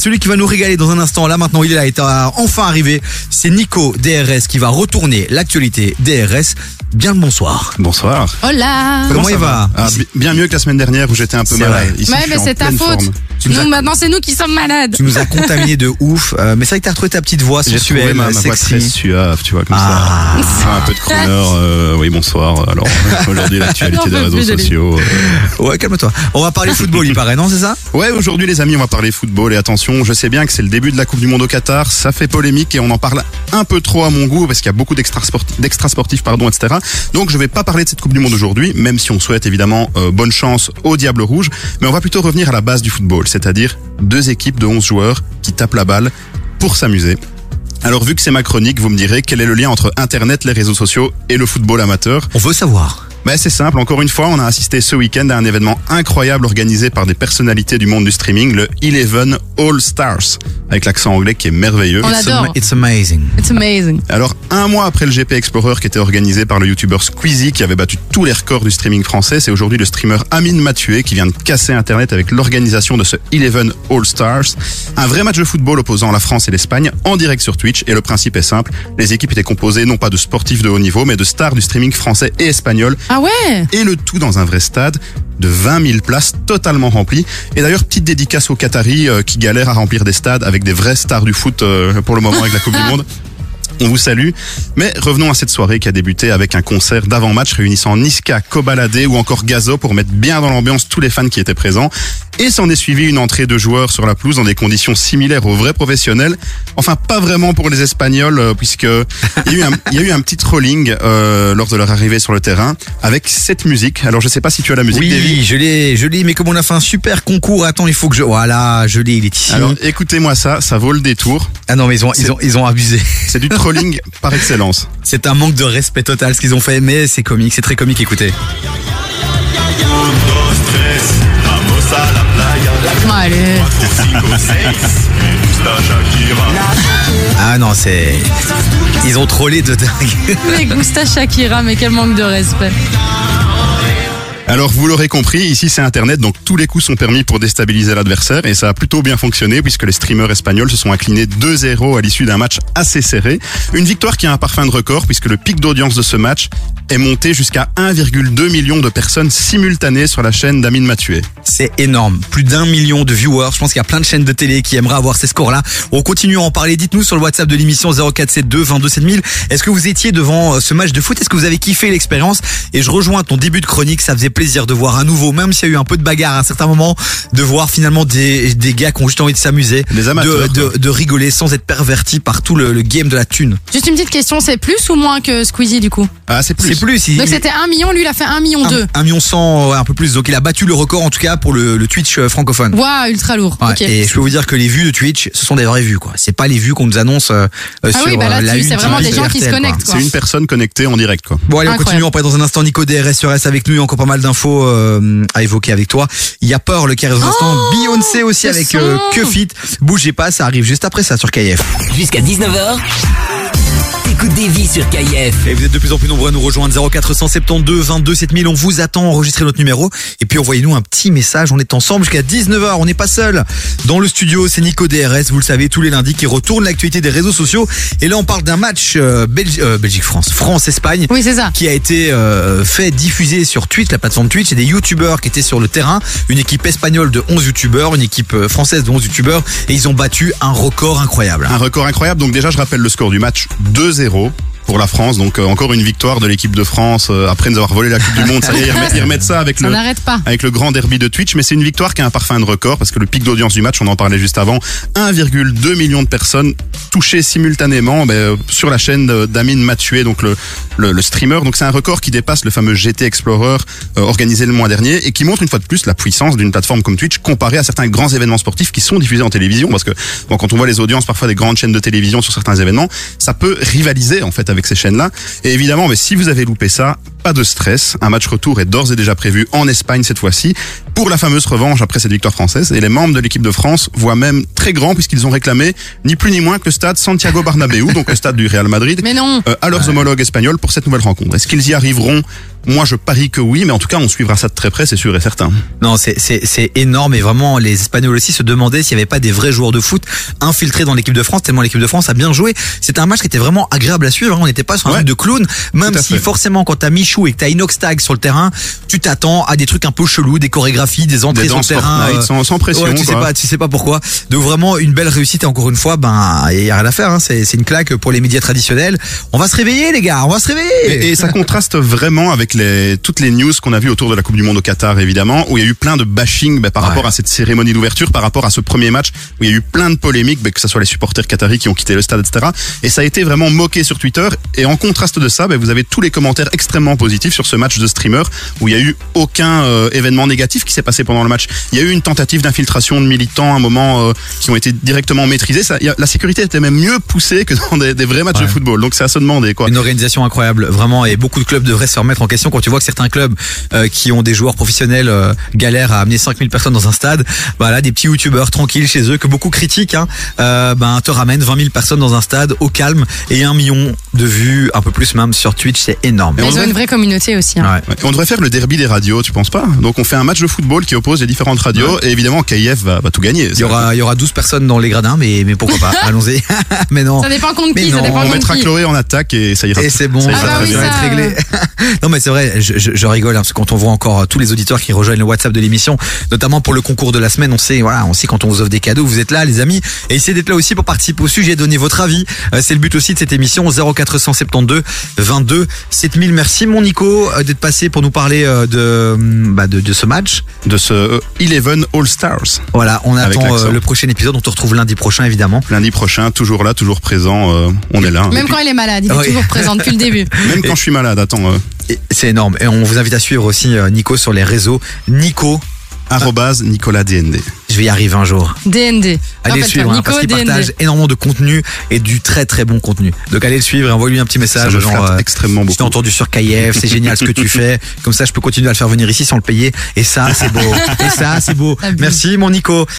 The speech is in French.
celui qui va nous régaler dans un instant. Là maintenant, il est là, il est euh, enfin arrivé. C'est Nico DRS qui va retourner l'actualité DRS. Bien le bonsoir. Bonsoir. Hola Comment il va Ah, bi- Bien mieux que la semaine dernière où j'étais un peu malade. Ici, Ouais, mais c'est ta faute. forme. Nous as- maintenant, c'est nous qui sommes malades. Tu nous as contaminé de ouf. Euh, mais c'est vrai que t'as retrouvé ta petite voix J'ai trouvé sensuelle, ma, ma voix très sexy. suave, tu vois, comme Ah. ça. Ah, un peu de crooner. euh, oui, bonsoir. Alors, aujourd'hui, l'actualité des réseaux sociaux. euh. Ouais, calme-toi. On va parler football, il paraît, non, c'est ça? Ouais, aujourd'hui, les amis, on va parler football. Et attention, je sais bien que c'est le début de la Coupe du Monde au Qatar. Ça fait polémique et on en parle un peu trop à mon goût parce qu'il y a beaucoup d'extra sportifs, d'extra sportifs, pardon, etc. Donc, je vais pas parler de cette Coupe du Monde aujourd'hui, même si on souhaite évidemment euh, bonne chance au Diable Rouge. Mais on va plutôt revenir à la base du football, c'est-à-dire deux équipes de 11 joueurs qui tapent la balle pour s'amuser. Alors, vu que c'est ma chronique, vous me direz quel est le lien entre Internet, les réseaux sociaux et le football amateur? On veut savoir. Ben, c'est simple, encore une fois, on a assisté ce week-end à un événement incroyable organisé par des personnalités du monde du streaming, le Eleven All Stars, avec l'accent anglais qui est merveilleux. On adore. It's amazing. It's amazing. Alors, un mois après le GP Explorer qui était organisé par le youtubeur Squeezie, qui avait battu tous les records du streaming français, c'est aujourd'hui le streamer Amine Mathieu qui vient de casser Internet avec l'organisation de ce Eleven All Stars. Un vrai match de football opposant la France et l'Espagne en direct sur Twitch. Et le principe est simple, les équipes étaient composées non pas de sportifs de haut niveau, mais de stars du streaming français et espagnol Ah ouais? Et le tout dans un vrai stade de 20 000 places totalement remplies. Et d'ailleurs, petite dédicace aux Qataris euh, qui galèrent à remplir des stades avec des vraies stars du foot euh, pour le moment avec la Coupe du Monde. On vous salue. Mais revenons à cette soirée qui a débuté avec un concert d'avant-match réunissant Niska, Kobalade ou encore Gazo pour mettre bien dans l'ambiance tous les fans qui étaient présents. Et s'en est suivi une entrée de joueurs sur la pelouse dans des conditions similaires aux vrais professionnels. Enfin, pas vraiment pour les Espagnols, euh, puisque il y a eu un, il y a eu un petit trolling euh, lors de leur arrivée sur le terrain avec cette musique. Alors, je sais pas si tu as la musique. Oui, je l'ai, je l'ai, mais comme on a fait un super concours, attends, il faut que je. Voilà, je l'ai, il est ici. Alors, écoutez-moi ça, ça vaut le détour. ah non, mais ils ont, ils ont, ils ont abusé. C'est du trolling par excellence. C'est un manque de respect total ce qu'ils ont fait, mais c'est comique, c'est très comique, écoutez. Ah non, c'est. Ils ont trollé de dingue. Mais Gusta Shakira, mais quel manque de respect. Alors vous l'aurez compris, ici c'est Internet, donc tous les coups sont permis pour déstabiliser l'adversaire et ça a plutôt bien fonctionné puisque les streamers espagnols se sont inclinés 2-0 à l'issue d'un match assez serré. Une victoire qui a un parfum de record puisque le pic d'audience de ce match est monté jusqu'à 1,2 million de personnes simultanées sur la chaîne d'Amine Mathieu. C'est énorme. Plus d'un million de viewers. Je pense qu'il y a plein de chaînes de télé qui aimeraient avoir ces scores-là. On continue à en parler. Dites-nous sur le WhatsApp de l'émission 0472 22 7000. Est-ce que vous étiez devant euh, ce match de foot? Est-ce que vous avez kiffé l'expérience? Et je rejoins ton début de chronique. Ça faisait de voir à nouveau, même s'il y a eu un peu de bagarre à un certain moment, de voir finalement des, des gars qui ont juste envie de s'amuser. De, de, de rigoler sans être pervertis par tout le, le game de la thune. Juste une petite question, c'est plus ou moins que Squeezie du coup? Ah c'est plus. C'est plus. il- Donc c'était 1 million, lui il a fait 1 million 2. un, un million cent, ouais, un peu plus. Donc il a battu le record en tout cas pour le, le Twitch euh, francophone. Waouh, ultra lourd. Ouais, ok. Et je peux vous dire que les vues de Twitch, ce sont des vraies vues, quoi. C'est pas les vues qu'on nous annonce euh, euh, Ah sur oui, bah là, la c'est vraiment direct des gens qui se connectent. C'est une personne connectée en direct quoi. Bon allez, on Incroyable. continue. On passe dans un instant. Nico DRS reste avec nous. Il y a encore pas mal d'infos euh, à évoquer avec toi. Il y a peur le carré instant. Beyoncé aussi Oh, avec euh, Que Fit. Bougez pas, ça arrive juste après ça sur KF. Jusqu'à 19h, t'écoutes des vies sur KIF. Et vous êtes de plus en plus nombreux à nous rejoindre 0472 22 7000. On vous attend, enregistrez notre numéro et puis envoyez-nous un petit message. On est ensemble jusqu'à 19h. On n'est pas seul dans le studio. C'est Nico DRS, vous le savez, tous les lundis qui retourne l'actualité des réseaux sociaux. Et là, on parle d'un match euh, Belgi- euh, Belgique-France, France-Espagne. Oui, c'est ça. qui a été euh, fait diffuser sur Twitch, la plateforme Twitch, et des youtubeurs qui étaient sur le terrain, une équipe espagnole de 11 youtubeurs, une équipe euh, française de 11 youtubeurs, et ils ont battu un record incroyable. Un record incroyable. Donc déjà, je rappelle le score du match 2-0 0 pour la France. Donc euh, encore une victoire de l'équipe de France euh, après nous avoir volé la Coupe du Monde. Ça y est, ils remettent, ils remettent ça avec Ça le n'arrête pas. avec le grand derby de Twitch, mais c'est une victoire qui a un parfum de record parce que le pic d'audience du match, on en parlait juste avant, 1,2 million de personnes touchées simultanément ben, euh, sur la chaîne d'Amine Mathieu, donc le, le, le streamer. Donc c'est un record qui dépasse le fameux GT Explorer euh, organisé le mois dernier et qui montre une fois de plus la puissance d'une plateforme comme Twitch comparée à certains grands événements sportifs qui sont diffusés en télévision parce que bon, quand on voit les audiences parfois des grandes chaînes de télévision sur certains événements, ça peut rivaliser en fait avec ces chaînes-là. Et évidemment, mais si vous avez loupé ça, pas de stress. Un match retour est d'ores et déjà prévu en Espagne cette fois-ci pour la fameuse revanche après cette victoire française. Et les membres de l'équipe de France voient même très grand puisqu'ils ont réclamé ni plus ni moins que le stade Santiago Bernabéu, donc le stade du Real Madrid, Mais non. euh, à leurs homologues espagnols pour cette nouvelle rencontre. Est-ce qu'ils y arriveront Moi, je parie que oui, mais en tout cas, on suivra ça de très près, c'est sûr et certain. Non, c'est c'est c'est énorme et vraiment les Espagnols aussi se demandaient s'il n'y avait pas des vrais joueurs de foot infiltrés dans l'équipe de France tellement l'équipe de France a bien joué. C'était un match qui était vraiment agréable à suivre. hein. On n'était pas sur un Ouais. truc de clown, même si fait. forcément quand t'as Michou et que t'as Inox Tag sur le terrain, tu t'attends à des trucs un peu chelous, des chorégraphies, des entrées Des sur le terrain. Euh, sans, sans pression. Ouais, tu sais pas, tu sais pas pourquoi. Donc vraiment une belle réussite et encore une fois, ben il y a rien à faire. Hein. C'est c'est une claque pour les médias traditionnels. On va se réveiller les gars, on va se réveiller. Et, et ça contraste vraiment avec les, toutes les news qu'on a vues autour de la Coupe du Monde au Qatar, évidemment, où il y a eu plein de bashing ben, par Ouais. rapport à cette cérémonie d'ouverture, par rapport à ce premier match, où il y a eu plein de polémiques, ben, que ce soit les supporters qataris qui ont quitté le stade, etc. Et ça a été vraiment moqué sur Twitter. Et en contraste de ça, ben, vous avez tous les commentaires extrêmement positifs sur ce match de streamer, où il y a eu aucun euh, événement négatif qui s'est passé pendant le match. Il y a eu une tentative d'infiltration de militants à un moment euh, qui ont été directement maîtrisés. Ça, a- la sécurité était même mieux poussée que dans des, des vrais matchs Ouais. de football. Donc c'est à se demander, quoi. Une organisation incroyable, vraiment, et beaucoup de clubs devraient se remettre en question quand tu vois que certains clubs euh, qui ont des joueurs professionnels euh, galèrent à amener 5000 personnes dans un stade. Voilà, des petits youtubeurs tranquilles chez eux que beaucoup critiquent, hein, euh, ben te ramènent 20 000 personnes dans un stade au calme et un million de vues, un peu plus même sur Twitch, c'est énorme. Mais ils ont devrait- une vraie communauté aussi. hein. Ouais. Ouais. On devrait faire le derby des radios, tu penses pas? Donc on fait un match de football qui oppose les différentes radios et évidemment KIF va, va tout gagner. Il y aura, il y aura 12 personnes dans les gradins, mais, mais pourquoi pas? Allons-y. mais non. Ça dépend contre Mais qui, ça dépend On contre mettra qui. Chloé en attaque et ça ira. Et c'est bon, ça ira Ah bah très oui, bien. va ça- être réglé. non mais c'est vrai, je, je- je rigole hein, parce que quand on voit encore euh, tous les auditeurs qui rejoignent le WhatsApp de l'émission, notamment pour le concours de la semaine, on sait, voilà, on sait quand on vous offre des cadeaux, vous êtes là, les amis, et essayez d'être là aussi pour participer au sujet, donner votre avis. Euh, c'est le but aussi de cette émission 0472 22 7000. Merci mon Nico euh, d'être passé pour nous parler euh, de, hum, bah, de de ce match. De ce Eleven All Stars. Voilà, on attend euh, le prochain épisode. On te retrouve lundi prochain évidemment. Lundi prochain, toujours là, toujours présent. euh, on est là. Même quand il est malade, il est Oui. toujours présent depuis le début. Même quand je suis malade, attends. Euh, Et C'est énorme. Et on vous invite à suivre aussi euh, Nico sur les réseaux. Nico, arrobase Nicolas DND. je vais y arriver un jour. DND. Allez le suivre hein, Nico parce qu'il partage énormément de contenu et du très très bon contenu. Donc allez le suivre et envoie-lui un petit Ça message me genre euh, extrêmement je t'ai entendu sur KF, c'est génial ce que tu fais. Comme ça je peux continuer à le faire venir ici sans le payer et ça c'est beau. Et ça c'est beau. Merci mon Nico.